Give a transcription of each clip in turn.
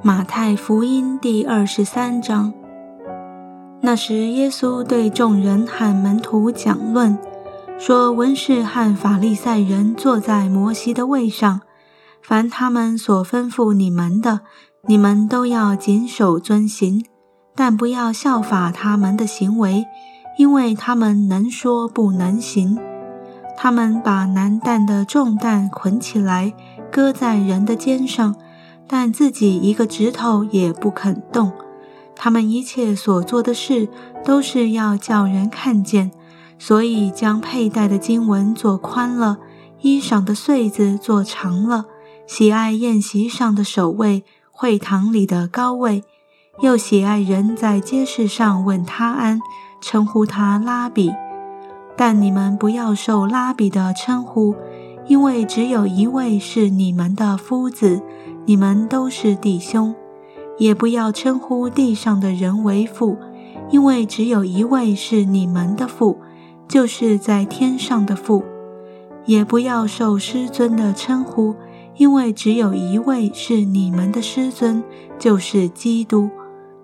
马太福音第二十三章。那时，耶稣对众人和门徒讲论，说：“文士和法利赛人坐在摩西的位上，凡他们所吩咐你们的，你们都要谨守遵行，但不要效法他们的行为，因为他们能说不能行。他们把难担的重担捆起来，搁在人的肩上。”但自己一个指头也不肯动，他们一切所做的事都是要叫人看见，所以将佩戴的经文做宽了，衣裳的穗子做长了，喜爱宴席上的首位，会堂里的高位，又喜爱人在街市上问他安，称呼他拉比。但你们不要受拉比的称呼，因为只有一位是你们的夫子。你们都是弟兄，也不要称呼地上的人为父，因为只有一位是你们的父，就是在天上的父；也不要受师尊的称呼，因为只有一位是你们的师尊，就是基督。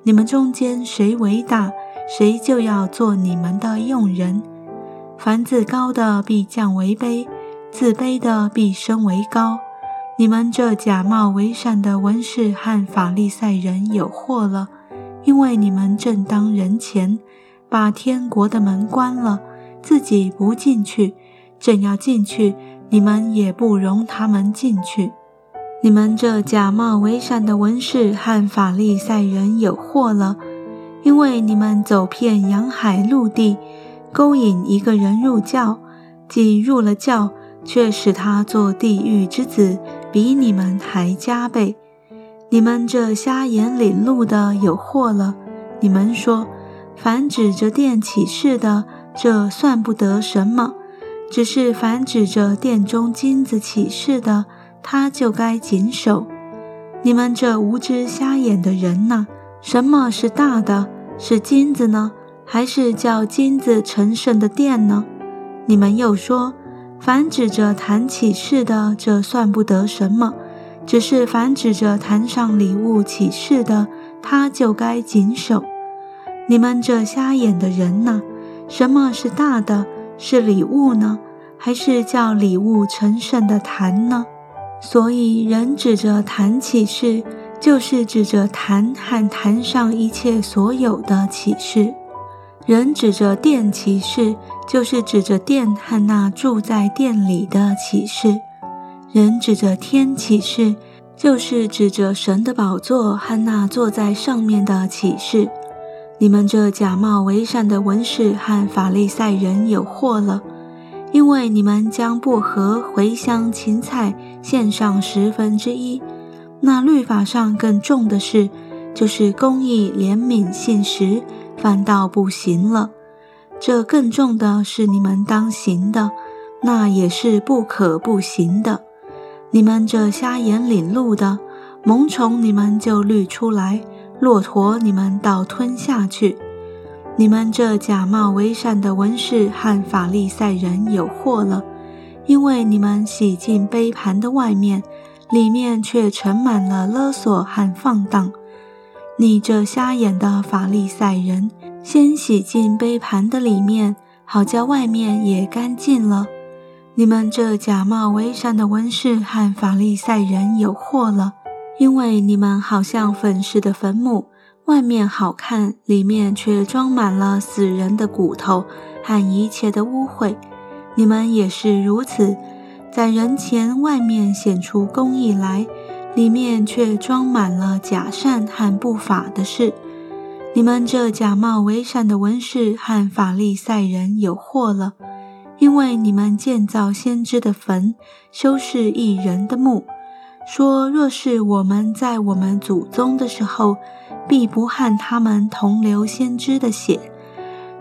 你们中间谁为大，谁就要做你们的用人。凡自高的必降为卑，自卑的必升为高。你们这假冒为善的文士和法利赛人有祸了，因为你们正当人前，把天国的门关了，自己不进去，正要进去，你们也不容他们进去。你们这假冒为善的文士和法利赛人有祸了，因为你们走遍洋海陆地，勾引一个人入教，既入了教，却使他做地狱之子。比你们还加倍！你们这瞎眼领路的有祸了！你们说，凡指着殿起誓的，这算不得什么；只是凡指着殿中金子起誓的，他就该谨守。你们这无知瞎眼的人呐，什么是大的？是金子呢，还是叫金子成圣的殿呢？你们又说。凡指着坛起誓的，这算不得什么；只是凡指着坛上礼物起誓的，他就该谨守。你们这瞎眼的人呐，什么是大的？是礼物呢，还是叫礼物成圣的坛呢？所以人指着坛起誓，就是指着坛和坛上一切所有的启示。人指着殿起誓，就是指着殿和那住在殿里的启示；人指着天起誓，就是指着神的宝座和那坐在上面的启示。你们这假冒为善的文士和法利赛人有祸了，因为你们将薄荷、茴香、芹菜献上十分之一。那律法上更重的事，就是公义、怜悯、信实。反倒不行了，这更重的是你们当行的，那也是不可不行的。你们这瞎眼领路的，萌宠你们就滤出来，骆驼你们倒吞下去。你们这假冒为善的文士和法利赛人有祸了，因为你们洗净杯盘的外面，里面却盛满了勒索和放荡。你这瞎眼的法利赛人，先洗净杯盘的里面，好叫外面也干净了。你们这假冒为善的文士和法利赛人有祸了，因为你们好像粉饰的坟墓，外面好看，里面却装满了死人的骨头和一切的污秽。你们也是如此，在人前外面显出公义来。里面却装满了假善和不法的事。你们这假冒为善的文士和法利赛人有祸了，因为你们建造先知的坟，修饰异人的墓，说若是我们在我们祖宗的时候，必不和他们同流先知的血。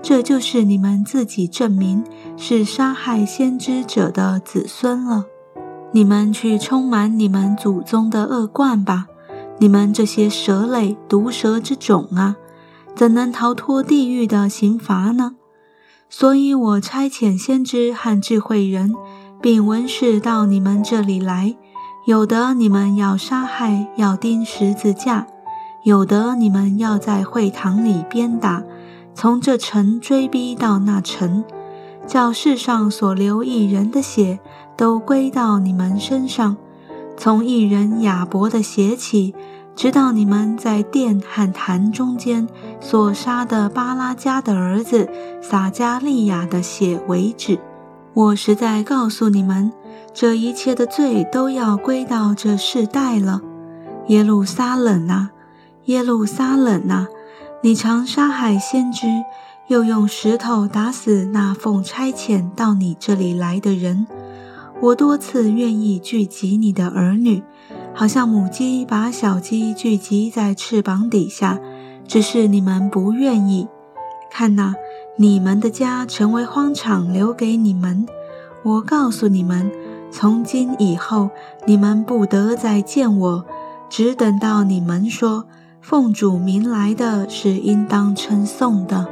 这就是你们自己证明是杀害先知者的子孙了。你们去充满你们祖宗的恶贯吧！你们这些蛇类、毒蛇之种啊，怎能逃脱地狱的刑罚呢？所以我差遣先知和智慧人，并文士到你们这里来，有的你们要杀害，要钉十字架；有的你们要在会堂里鞭打，从这城追逼到那城，叫世上所流一人的血都归到你们身上，从一人亚伯的血起。直到你们在殿和坛中间所杀的巴拉加的儿子撒加利亚的血为止，我实在告诉你们，这一切的罪都要归到这世代了。耶路撒冷啊，耶路撒冷啊，你常杀害先知，又用石头打死那奉差遣到你这里来的人。我多次愿意聚集你的儿女。好像母鸡把小鸡聚集在翅膀底下，只是你们不愿意。看呐，你们的家成为荒场，留给你们。我告诉你们，从今以后，你们不得再见我，只等到你们说奉主名来的是应当称颂的。